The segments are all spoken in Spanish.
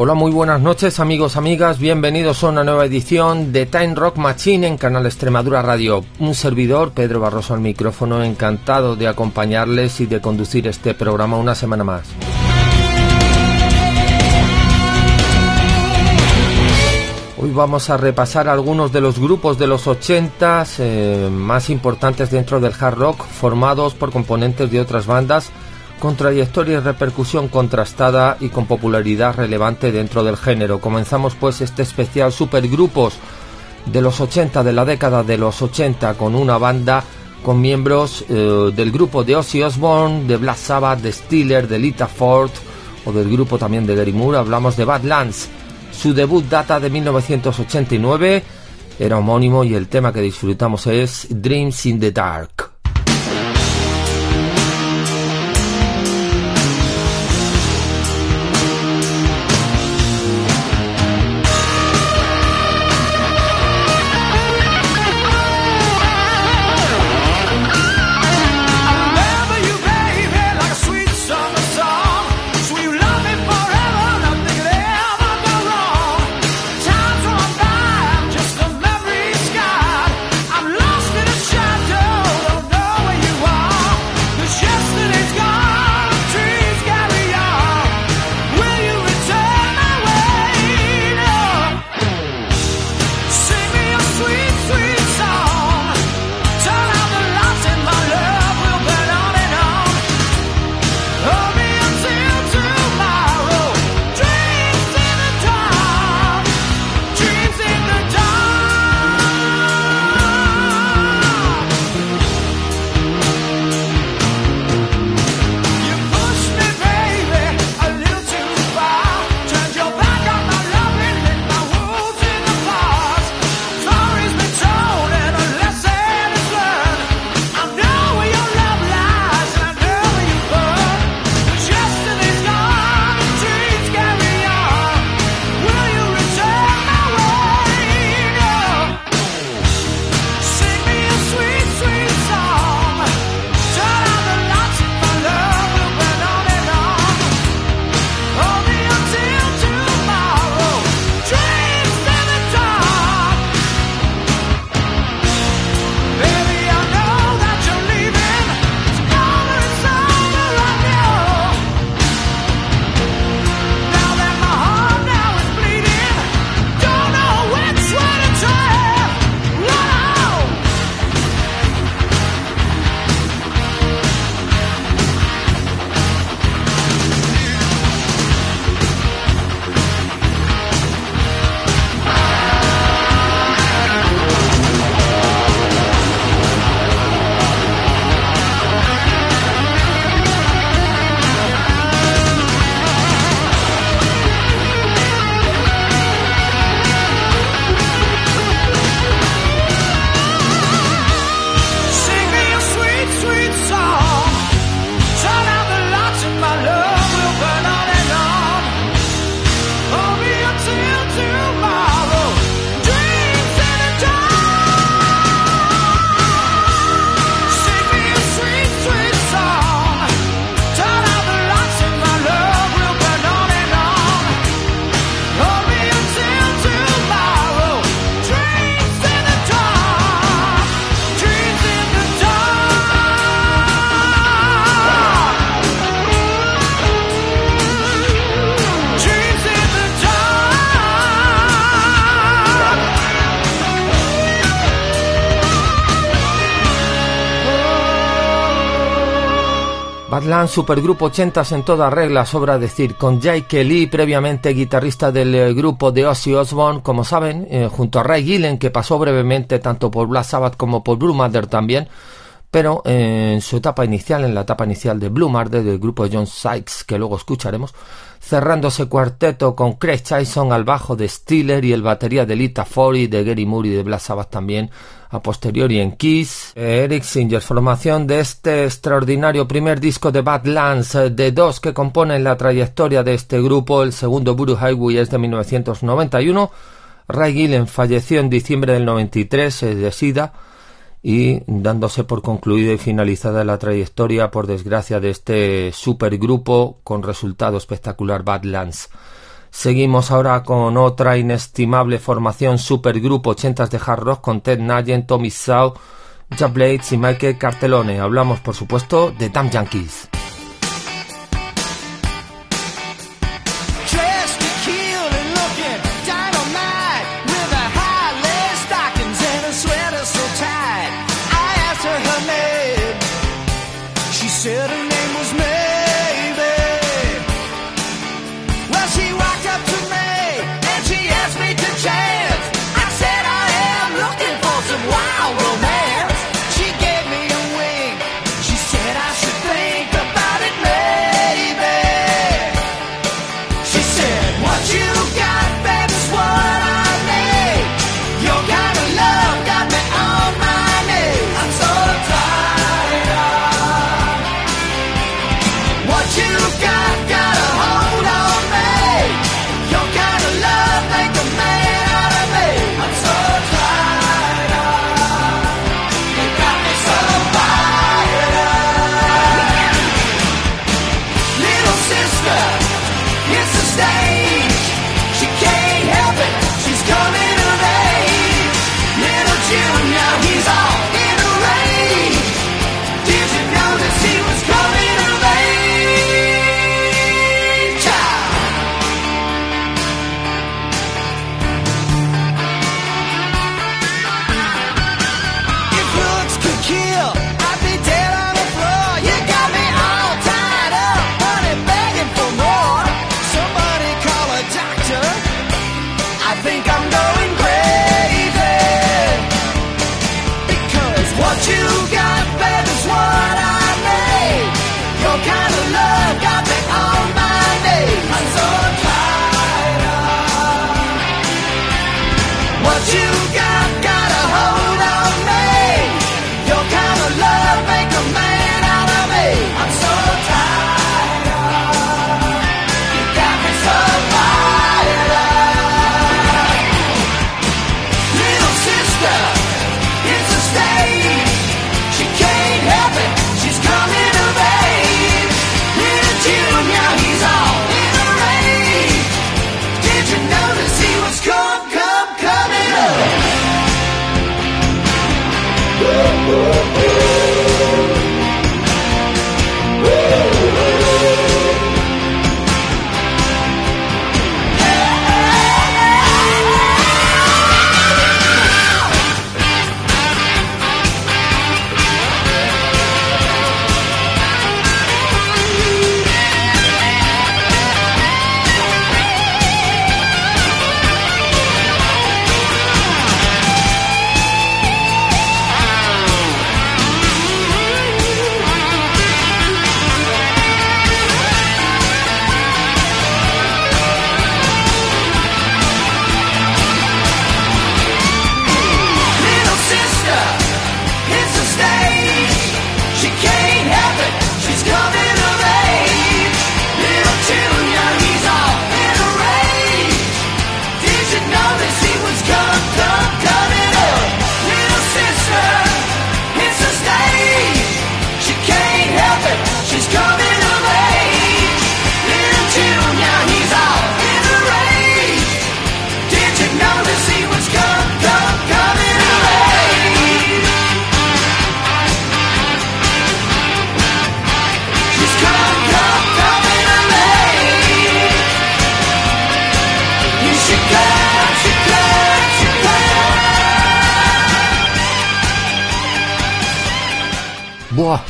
Hola, muy buenas noches amigos, amigas, bienvenidos a una nueva edición de Time Rock Machine en Canal Extremadura Radio. Un servidor, Pedro Barroso al micrófono, encantado de acompañarles y de conducir este programa una semana más. Hoy vamos a repasar algunos de los grupos de los 80 eh, más importantes dentro del hard rock, formados por componentes de otras bandas con trayectoria y repercusión contrastada y con popularidad relevante dentro del género. Comenzamos pues este especial supergrupos de los 80, de la década de los 80, con una banda con miembros eh, del grupo de Ozzy Osbourne, de Black Sabbath, de Steeler, de Lita Ford o del grupo también de Gary Moore. Hablamos de Badlands. Su debut data de 1989, era homónimo y el tema que disfrutamos es Dreams in the Dark. Badland, supergrupo 80 en toda regla, sobra decir, con Jay Kelly, previamente guitarrista del eh, grupo de Ozzy Osbourne, como saben, eh, junto a Ray Gillen, que pasó brevemente tanto por Black Sabbath como por Blue Mother también, pero en su etapa inicial, en la etapa inicial de Blue Marder del grupo de John Sykes, que luego escucharemos, cerrando ese cuarteto con Craig Tyson al bajo de Stiller y el batería de Lita Ford de Gary Moore y de Black Sabbath también a posteriori en Kiss, Eric Singer, formación de este extraordinario primer disco de Badlands, eh, de dos que componen la trayectoria de este grupo, el segundo Buru Highway es de 1991, Ray Gillen falleció en diciembre del 93 eh, de SIDA, y dándose por concluida y finalizada la trayectoria, por desgracia, de este supergrupo con resultado espectacular Badlands. Seguimos ahora con otra inestimable formación supergrupo 80 de hard rock con Ted Nugent, Tommy Shaw, Jack Blades y Michael Cartelone. Hablamos, por supuesto, de Damn Yankees.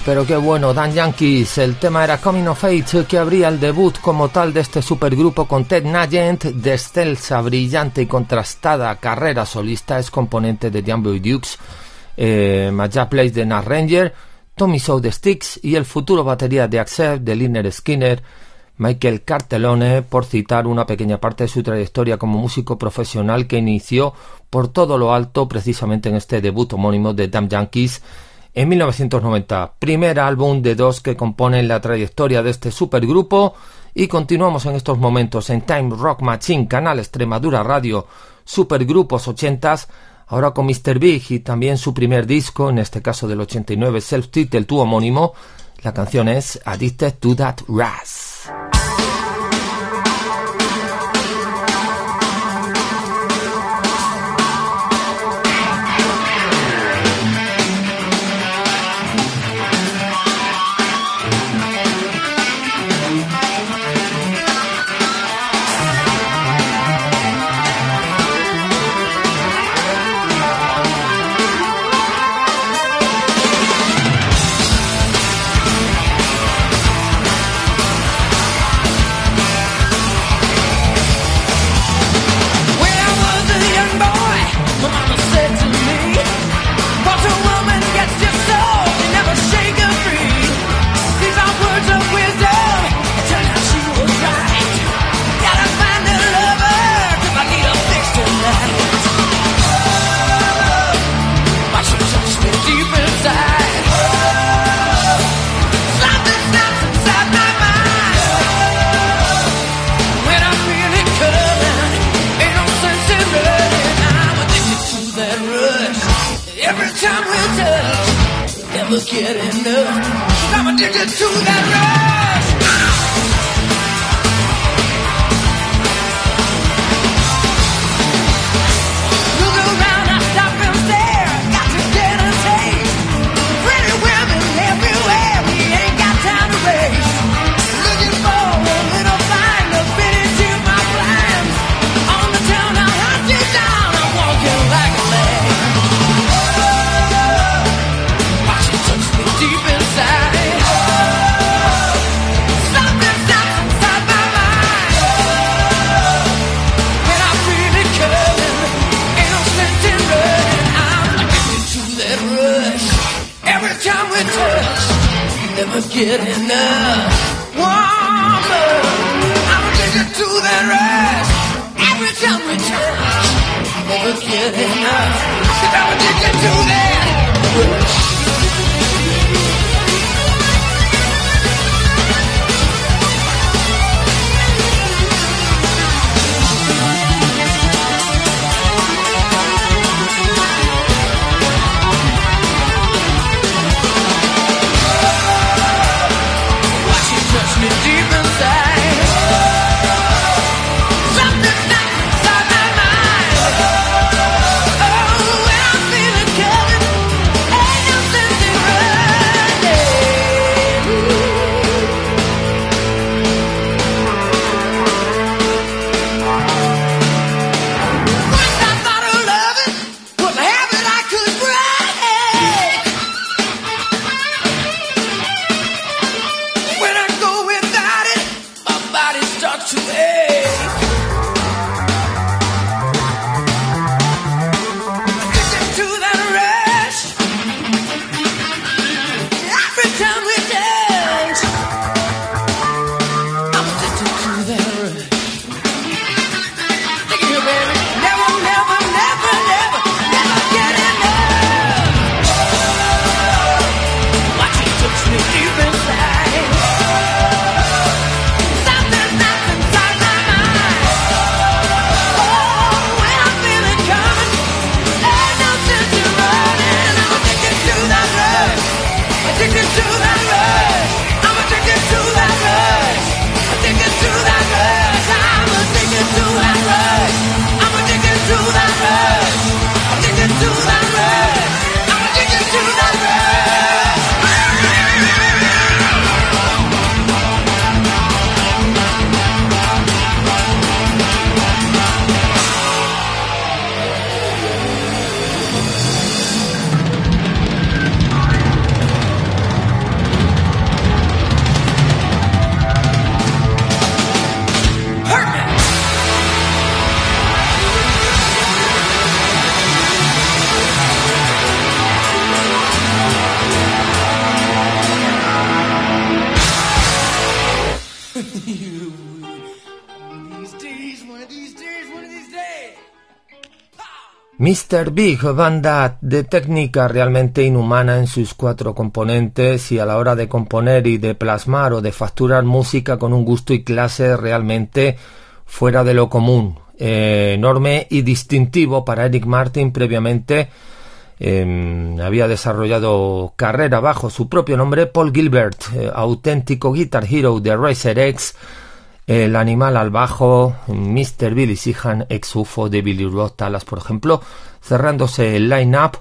Pero qué bueno, Dan Yankees. El tema era Coming of Age, que abría el debut como tal de este supergrupo con Ted Nugent, de excelsa, brillante y contrastada carrera solista, es componente de Jambo Dukes eh, Maja Place de Nat Ranger, Tommy Shaw de Sticks y el futuro batería de Accept de Liner Skinner, Michael Cartelone, por citar una pequeña parte de su trayectoria como músico profesional que inició por todo lo alto precisamente en este debut homónimo de Damn Yankees en 1990, primer álbum de dos que componen la trayectoria de este supergrupo y continuamos en estos momentos en Time Rock Machine, canal Extremadura Radio, supergrupos 80 ahora con Mr. Big y también su primer disco, en este caso del 89, self-titled, tu homónimo, la canción es Addicted to That Ras. Mr. Big, banda de técnica realmente inhumana en sus cuatro componentes y a la hora de componer y de plasmar o de facturar música con un gusto y clase realmente fuera de lo común, eh, enorme y distintivo para Eric Martin previamente em, había desarrollado carrera bajo su propio nombre Paul Gilbert, eh, auténtico guitar hero de Racer X el animal al bajo, Mr. Billy Sihan, ex UFO de Billy Roth Talas, por ejemplo, cerrándose el line-up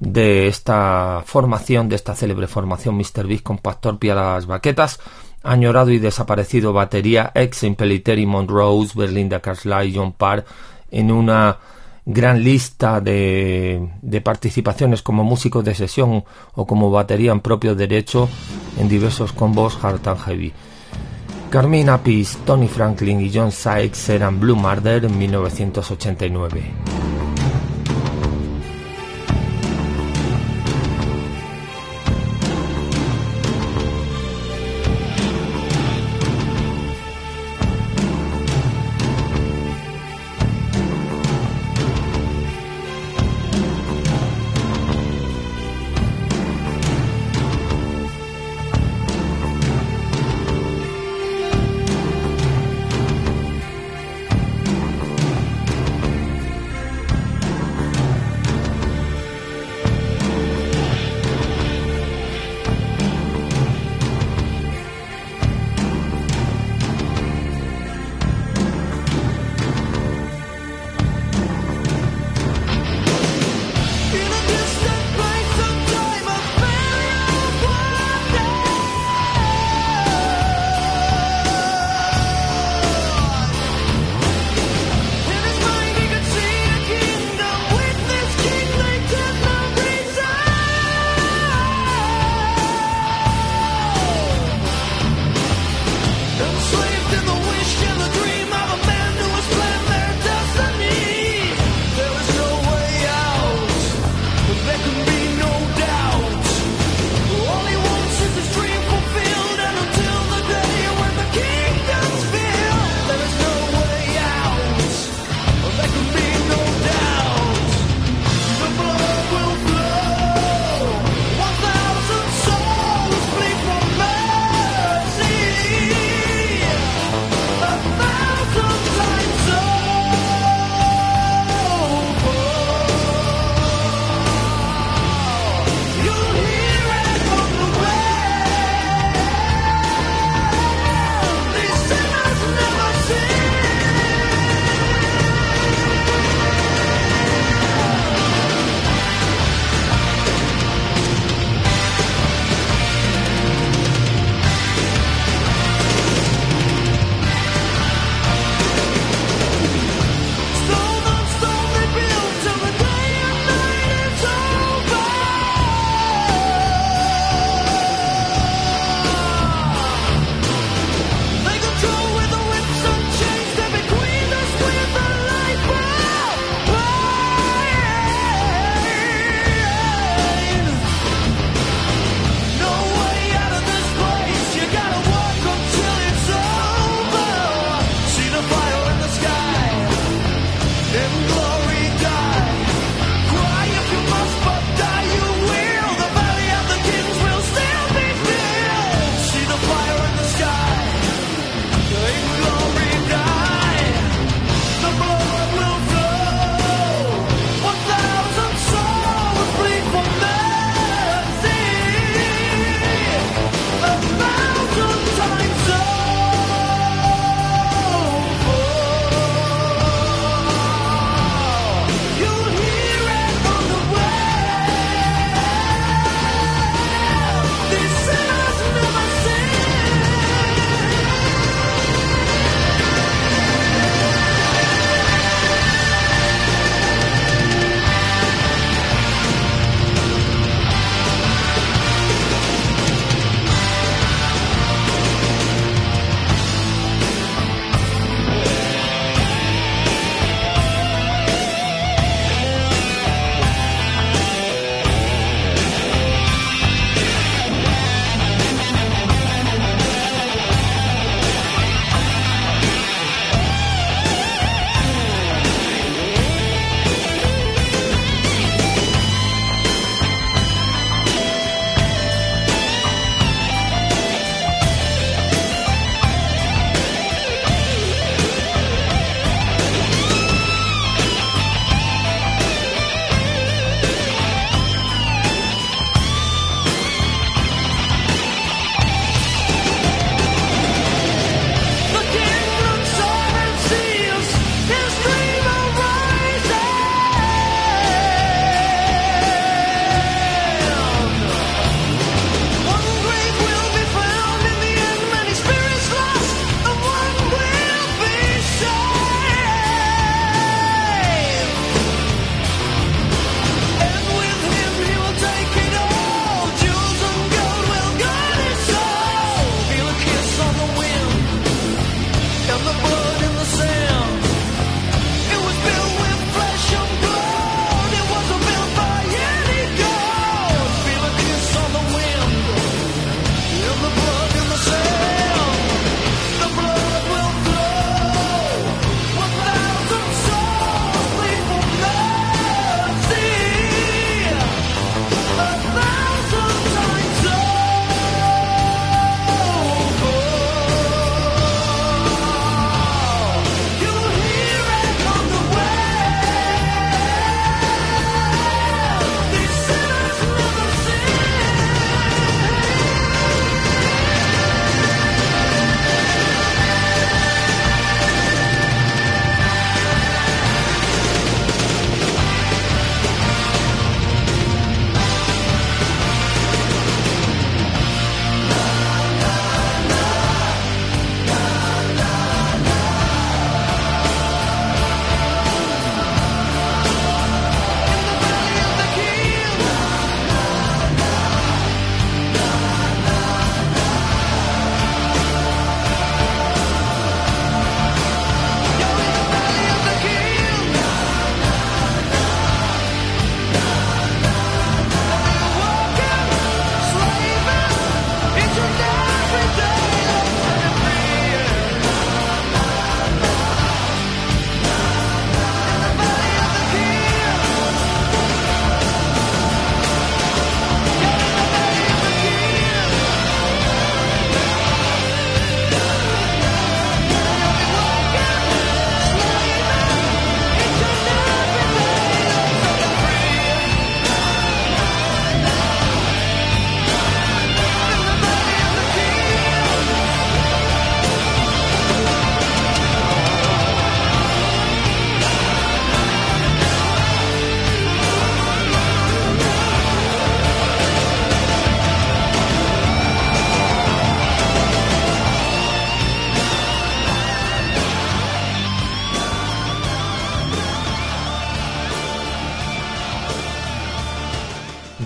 de esta formación, de esta célebre formación Mr. Big con Pastor Pia las baquetas, añorado y desaparecido batería, ex Impeliteri Monrose, Berlinda Carsley, John Parr, en una gran lista de, de, participaciones como músico de sesión o como batería en propio derecho en diversos combos hard and heavy. Carmine Apis, Tony Franklin y John Sykes eran Blue Murder en 1989.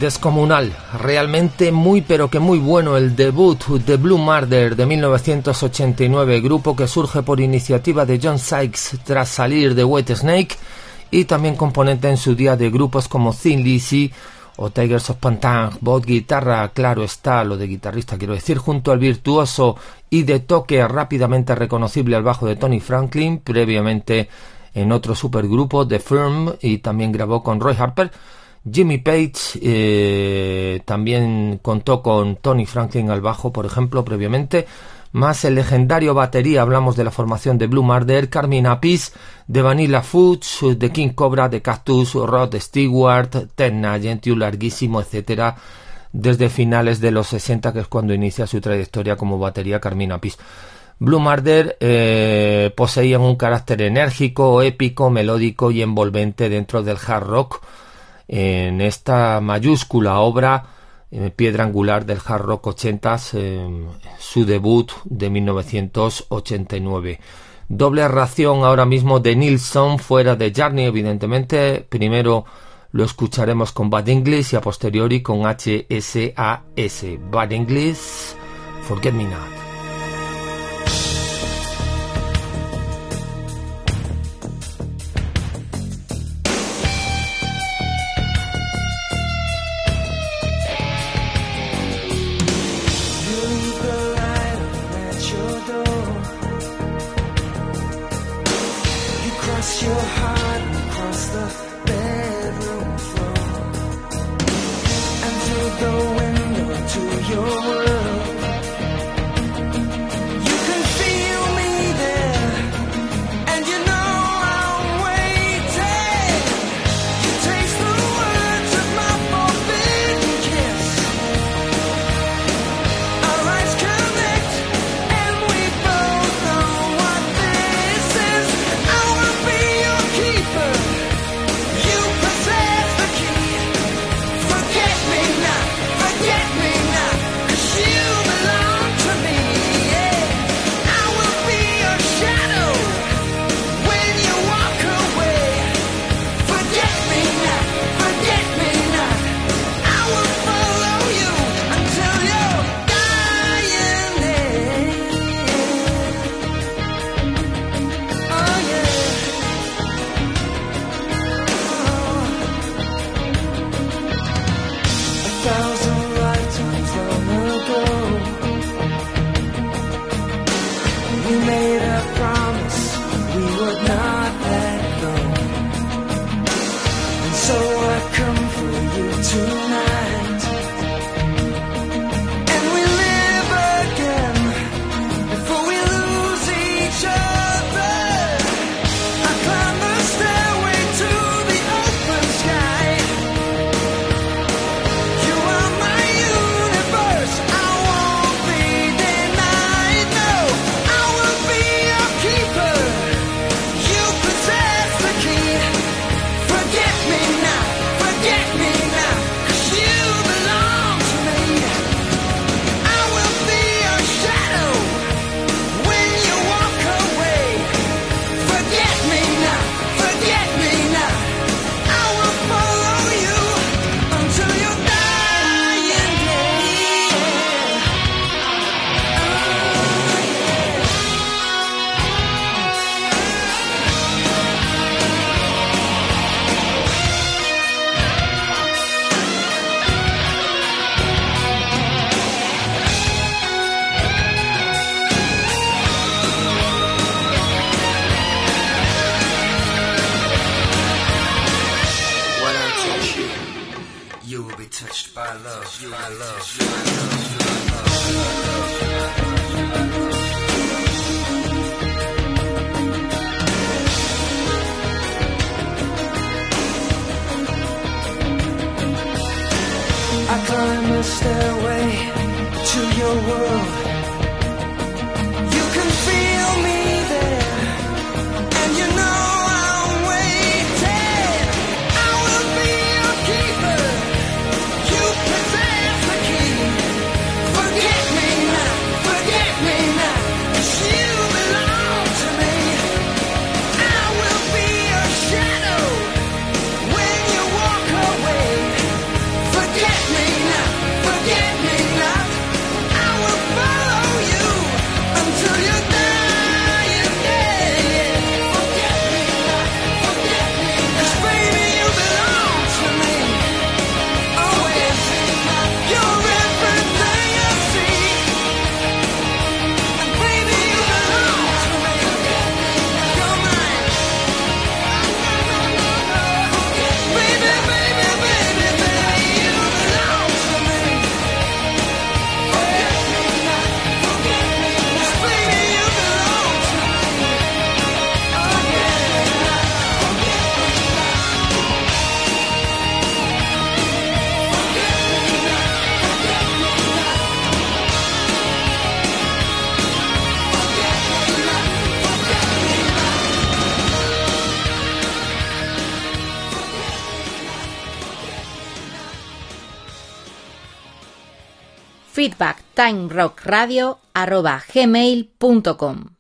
Descomunal, realmente muy pero que muy bueno el debut de Blue Murder de 1989, grupo que surge por iniciativa de John Sykes tras salir de White Snake y también componente en su día de grupos como Thin Lizzy o Tigers of Pantang, voz, guitarra, claro está, lo de guitarrista quiero decir, junto al virtuoso y de toque rápidamente reconocible al bajo de Tony Franklin, previamente en otro supergrupo, The Firm, y también grabó con Roy Harper. Jimmy Page eh, también contó con Tony Franklin al bajo, por ejemplo, previamente. Más el legendario batería, hablamos de la formación de Blue Murder, Carmine Apis, de Vanilla Foods, de King Cobra, de Cactus, Rod Stewart, Ted Nugent, Larguísimo, etcétera, desde finales de los 60, que es cuando inicia su trayectoria como batería Carmine Apis. Blue Murder eh, poseían un carácter enérgico, épico, melódico y envolvente dentro del hard rock. En esta mayúscula obra, eh, piedra angular del hard rock 80 eh, su debut de 1989. Doble ración ahora mismo de Nilsson fuera de Journey, evidentemente. Primero lo escucharemos con Bad English y a posteriori con HSAS. Bad English, Forget Me Not. your world. feedbacktimerockradio.gmail.com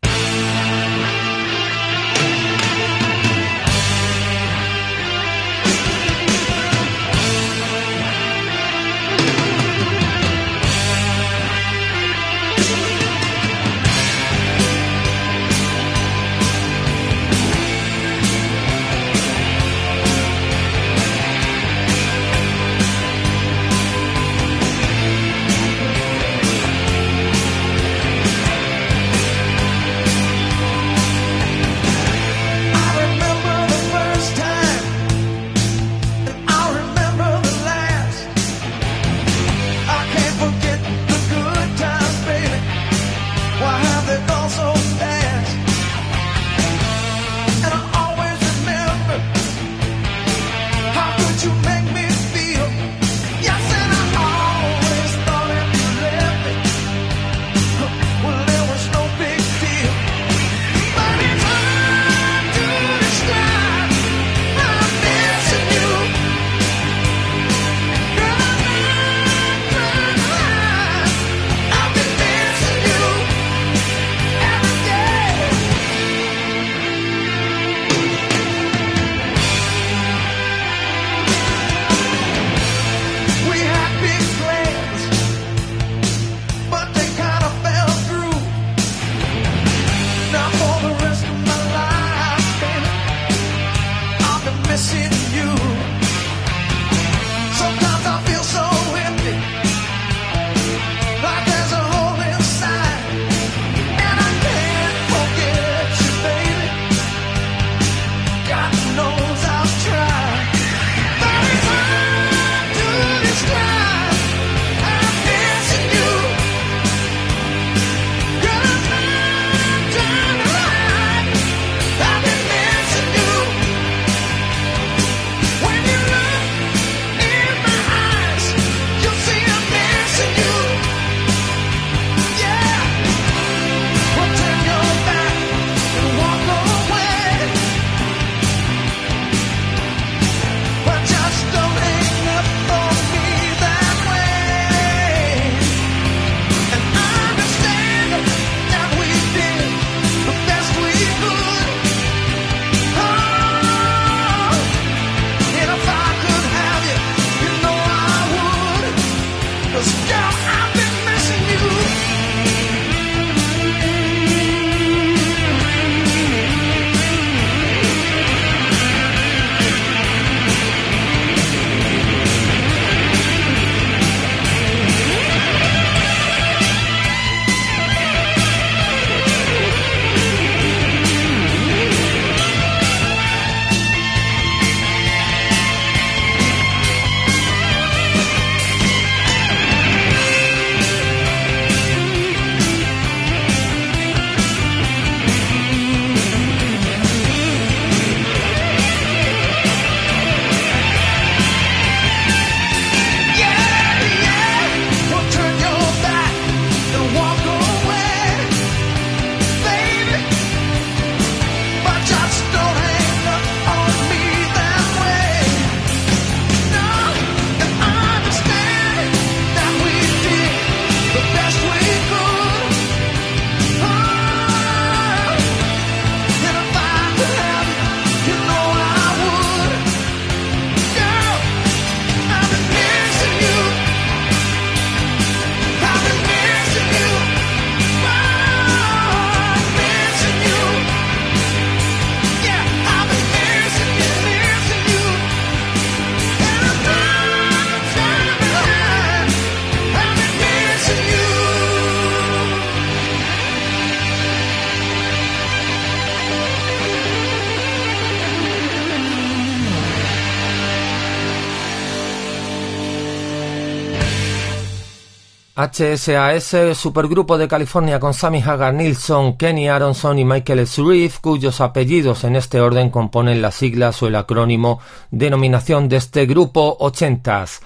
HSAS, supergrupo de California con Sammy Hagar Nilsson, Kenny Aronson y Michael Sreeve, cuyos apellidos en este orden componen las siglas o el acrónimo denominación de este grupo ochentas.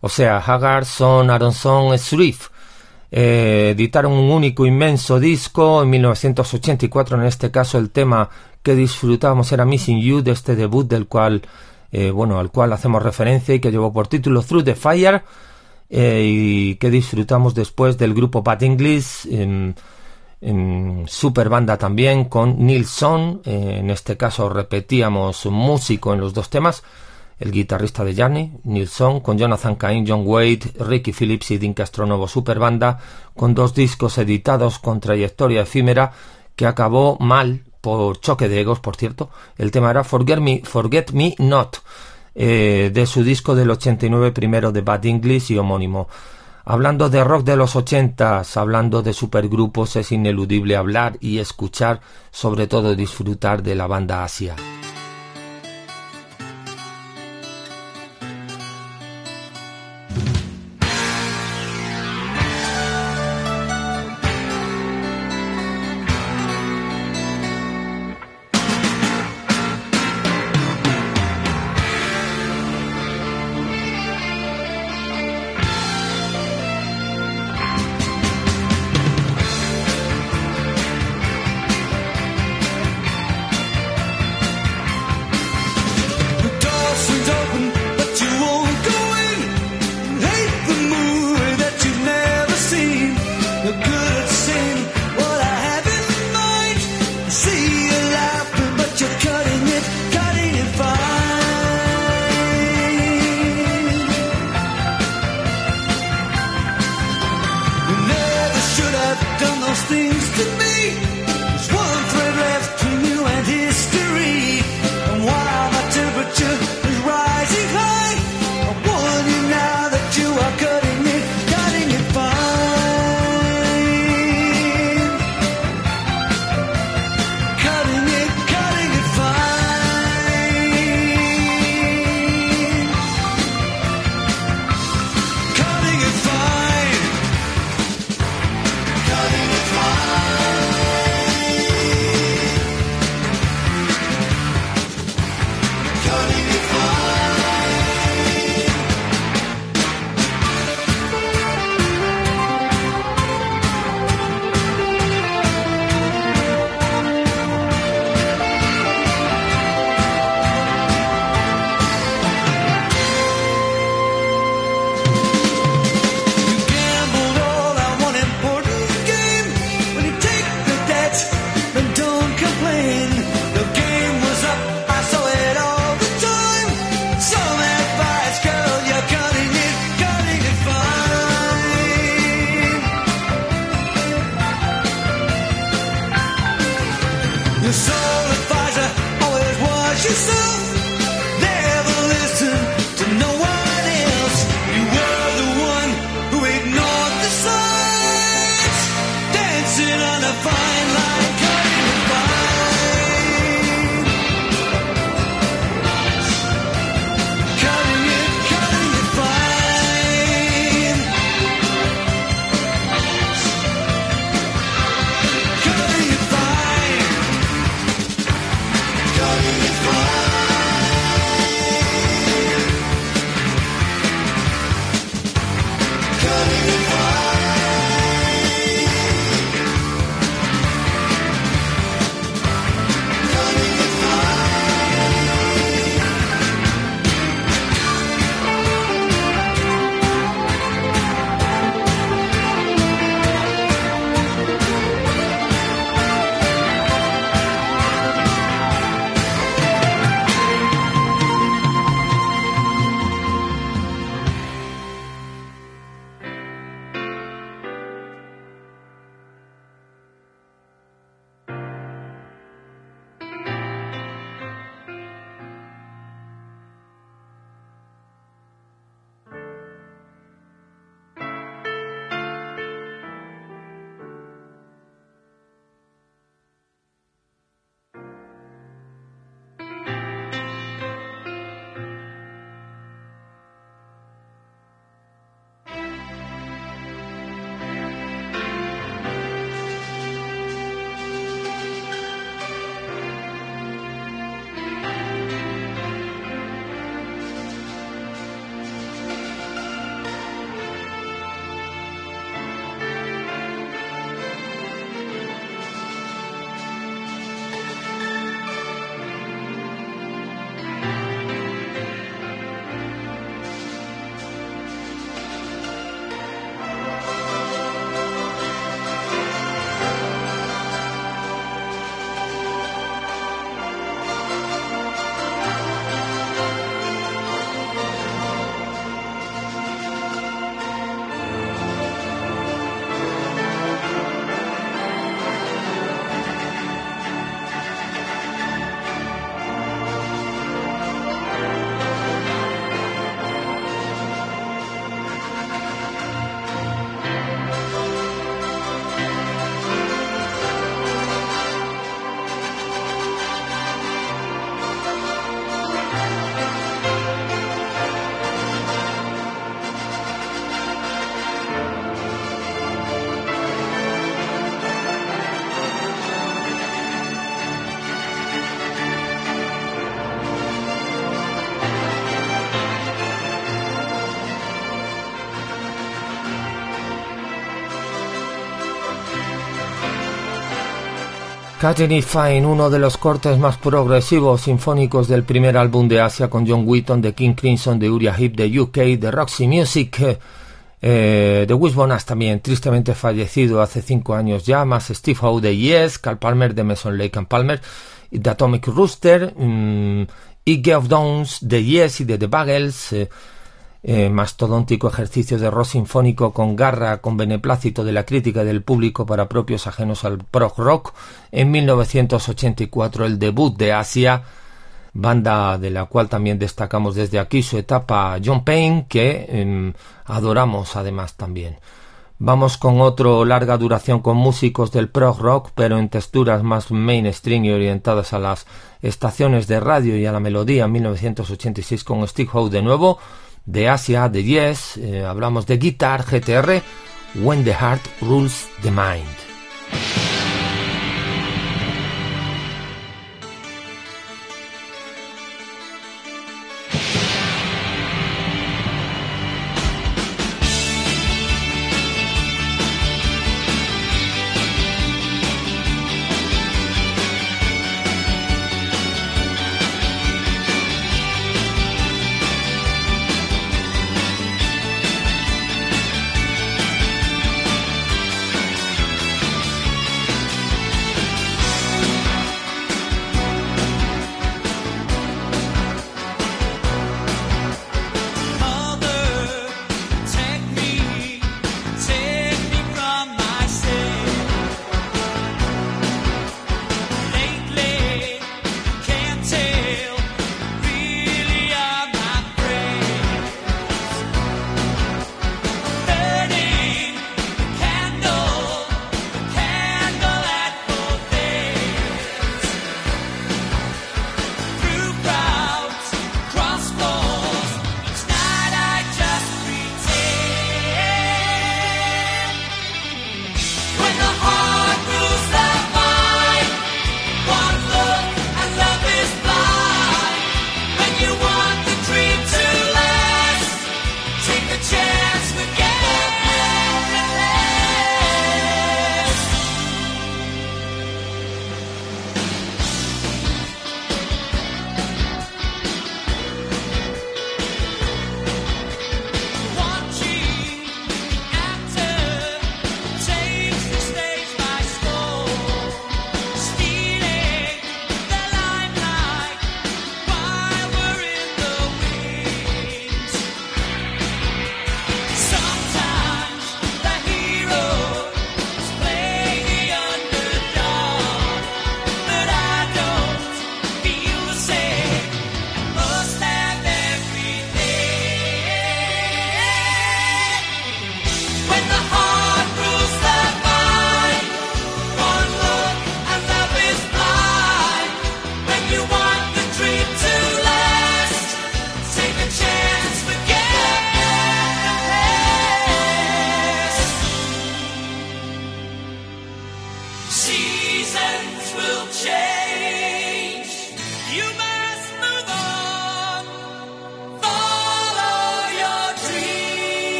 O sea, Hagar, Son, Aronson, Sreeve. Eh, editaron un único inmenso disco en 1984, en este caso el tema que disfrutábamos era Missing You de este debut del cual, eh, bueno, al cual hacemos referencia y que llevó por título Through the Fire eh, y que disfrutamos después del grupo Pat English, en, super banda también con Nilsson, eh, en este caso repetíamos músico en los dos temas, el guitarrista de Johnny, Nilsson, con Jonathan Cain, John Wade, Ricky Phillips y Dean Castronovo super banda, con dos discos editados con trayectoria efímera que acabó mal por choque de egos, por cierto. El tema era Forget Me, Forget Me Not, eh, de su disco del 89 primero de Bad English y homónimo. Hablando de rock de los ochentas, hablando de supergrupos, es ineludible hablar y escuchar, sobre todo disfrutar de la banda Asia. Catherine Fine, uno de los cortes más progresivos sinfónicos del primer álbum de Asia con John Wheaton, de King Crimson, de Uriah Heep, de UK, de Roxy Music, eh, de Wishbonas también, tristemente fallecido hace cinco años ya, más Steve Howe de Yes, Carl Palmer de Mason Lake and Palmer, de Atomic Rooster, mm, y Geoff Downs de Yes y de The Bagels, eh, eh, mastodóntico ejercicio de rock sinfónico con garra, con beneplácito de la crítica y del público para propios ajenos al prog rock. En 1984 el debut de Asia, banda de la cual también destacamos desde aquí su etapa John Payne, que em, adoramos además también. Vamos con otro larga duración con músicos del prog rock, pero en texturas más mainstream y orientadas a las estaciones de radio y a la melodía. En 1986 con Steve Howe de nuevo de Asia, de Yes, eh, hablamos de Guitar GTR, When the Heart Rules the Mind.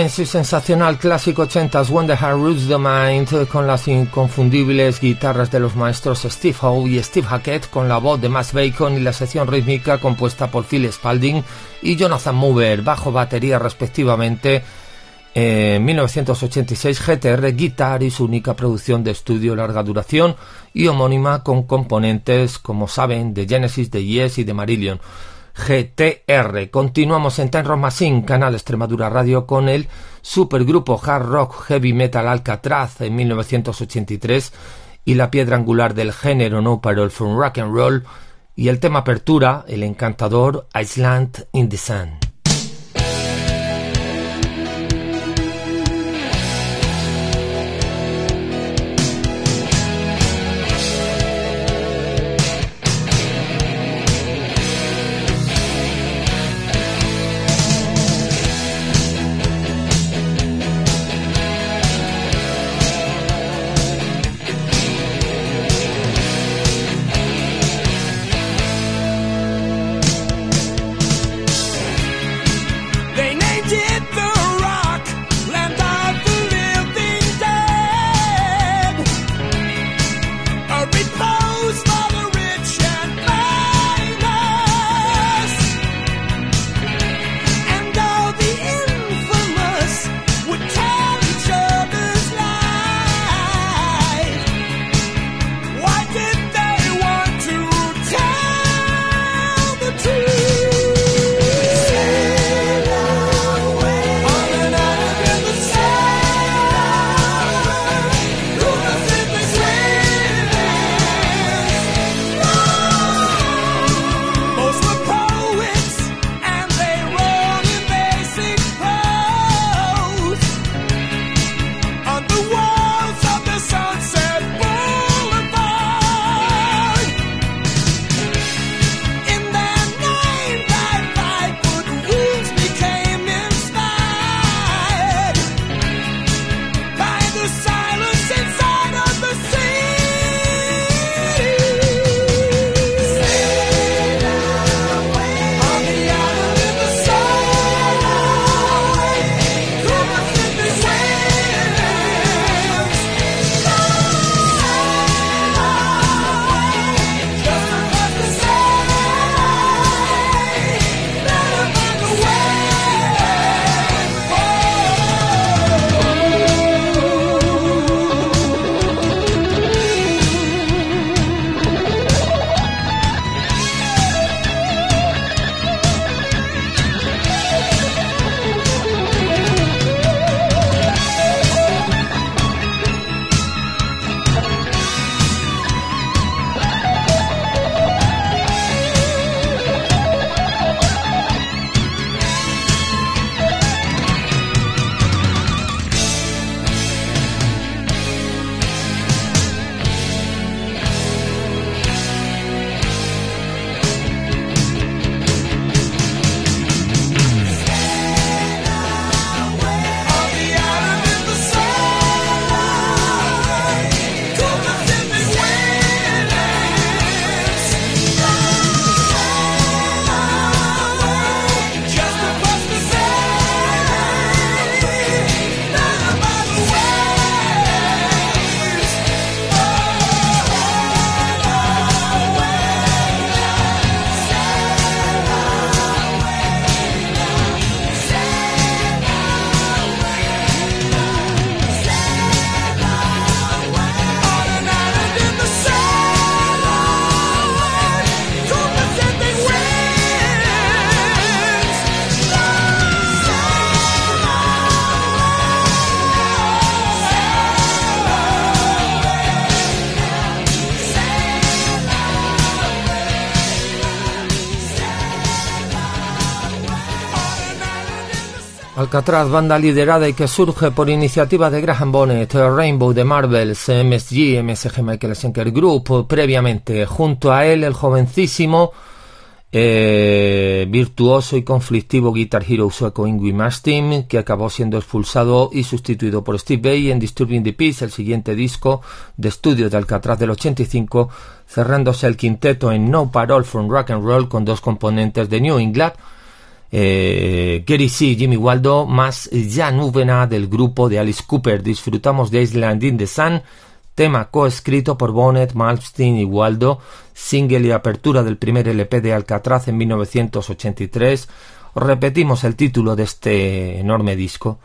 Y sensacional clásico 80s When the Heart Roots the Mind con las inconfundibles guitarras de los maestros Steve Howe y Steve Hackett con la voz de Max Bacon y la sección rítmica compuesta por Phil Spalding y Jonathan Mover bajo batería respectivamente en 1986 GTR Guitar y su única producción de estudio larga duración y homónima con componentes como saben de Genesis, de Yes y de Marillion. GTR. Continuamos en Ten Rock canal Extremadura Radio, con el supergrupo hard rock heavy metal Alcatraz en 1983 y la piedra angular del género No Parole from Rock and Roll y el tema apertura, el encantador Island in the Sun. Alcatraz, banda liderada y que surge por iniciativa de Graham Bonnet, Rainbow de Marvels, MSG, MSG Michael Schenker Group, previamente junto a él el jovencísimo, eh, virtuoso y conflictivo Guitar Hero sueco Ingui Mastin, que acabó siendo expulsado y sustituido por Steve Bay en Disturbing the Peace, el siguiente disco de estudio de Alcatraz del 85, cerrándose el quinteto en No Parole from Rock and Roll con dos componentes de New England, eh, Gary C, Jimmy Waldo, más Ya Nuvena del grupo de Alice Cooper. Disfrutamos de Island in the Sun, tema coescrito por Bonnet, Malmsteen y Waldo, single y apertura del primer LP de Alcatraz en 1983. Repetimos el título de este enorme disco,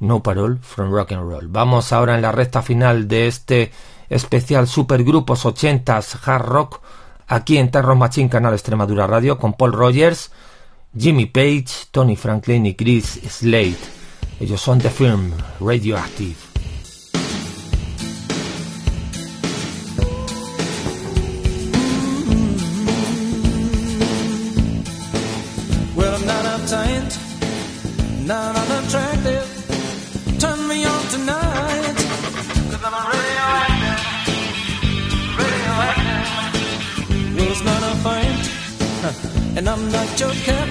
No Parole from Rock and Roll. Vamos ahora en la recta final de este especial Supergrupos 80s Hard Rock, aquí en Terror Machine Canal Extremadura Radio, con Paul Rogers, Jimmy Page, Tony Franklin y Chris Slade. Ellos son The Firm Radioactive. Well, I'm not unattractive. Turn me on tonight, I'm radioactive, radioactive. Well, it's not a fight, and I'm not captive.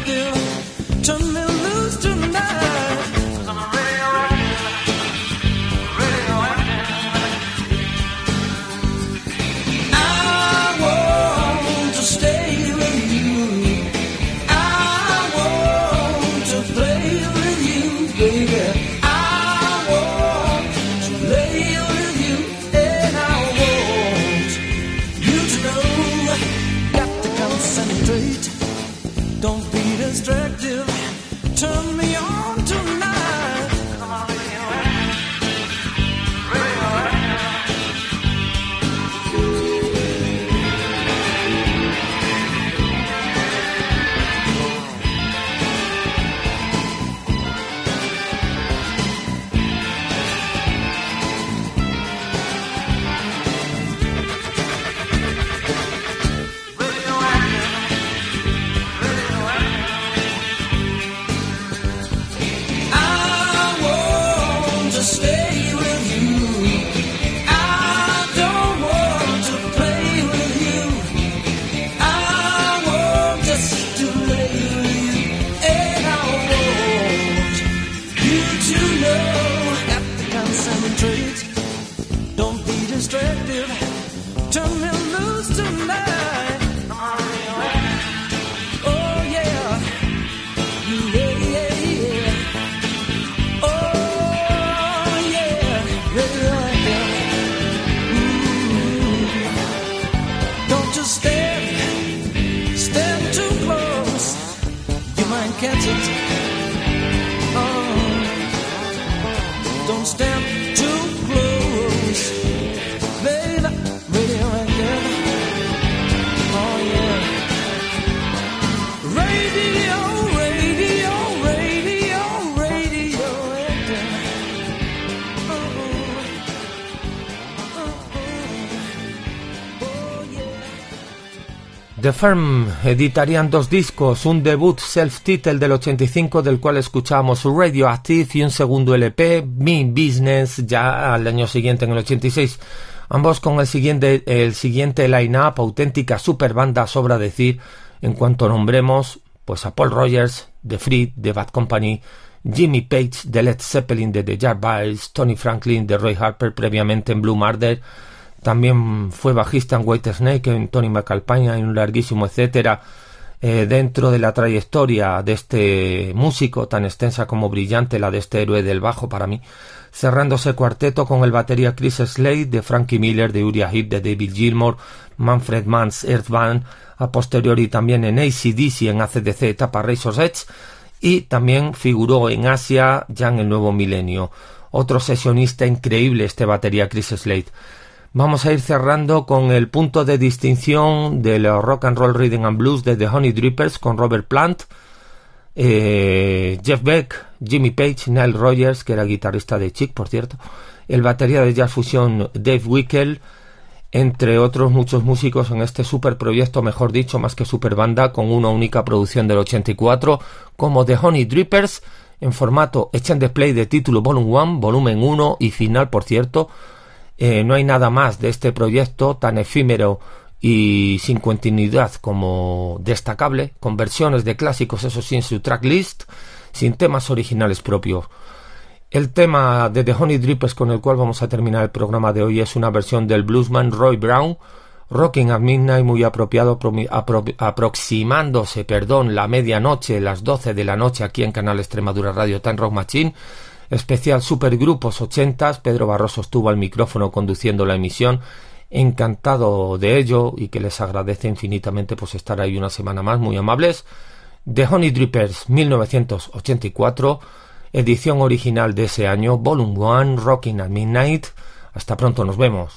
The Firm editarían dos discos, un debut self-title del 85 del cual escuchamos Radioactive y un segundo LP, Mean Business, ya al año siguiente en el 86. Ambos con el siguiente, el siguiente line-up, auténtica super banda, sobra decir, en cuanto nombremos pues a Paul Rogers, The Free, The Bad Company, Jimmy Page, de Led Zeppelin, de The Yardbirds, Tony Franklin, de Roy Harper, previamente en Blue Murder, también fue bajista en White Snake, en Tony McAlpine, y un larguísimo etcétera. Eh, dentro de la trayectoria de este músico tan extensa como brillante, la de este héroe del bajo para mí, cerrándose cuarteto con el batería Chris Slade, de Frankie Miller, de Uriah Heep, de David Gilmour, Manfred Mann's Earth Band, a posteriori también en ACDC, en ACDC, etapa Razor's Edge, y también figuró en Asia ya en el nuevo milenio. Otro sesionista increíble este batería Chris Slade. Vamos a ir cerrando con el punto de distinción del rock and roll rhythm and blues de The Honey Drippers con Robert Plant, eh, Jeff Beck, Jimmy Page, Nile Rogers, que era guitarrista de Chic, por cierto, el batería de jazz fusion Dave Wickel, entre otros muchos músicos en este super proyecto, mejor dicho, más que super banda, con una única producción del 84, como The Honey Drippers, en formato Extended Play de título Volume 1, volumen 1 y final, por cierto. Eh, no hay nada más de este proyecto tan efímero y sin continuidad como destacable, con versiones de clásicos, eso sí, en su tracklist, sin temas originales propios. El tema de The Honey Drippers con el cual vamos a terminar el programa de hoy es una versión del bluesman Roy Brown, Rocking at Midnight muy apropiado apro- aproximándose, perdón, la medianoche, las 12 de la noche aquí en Canal Extremadura Radio Time Rock Machine, especial Supergrupos 80, Pedro Barroso estuvo al micrófono conduciendo la emisión, encantado de ello y que les agradece infinitamente pues estar ahí una semana más, muy amables. The Honey Drippers 1984, edición original de ese año, Volume 1, Rocking at Midnight. Hasta pronto, nos vemos.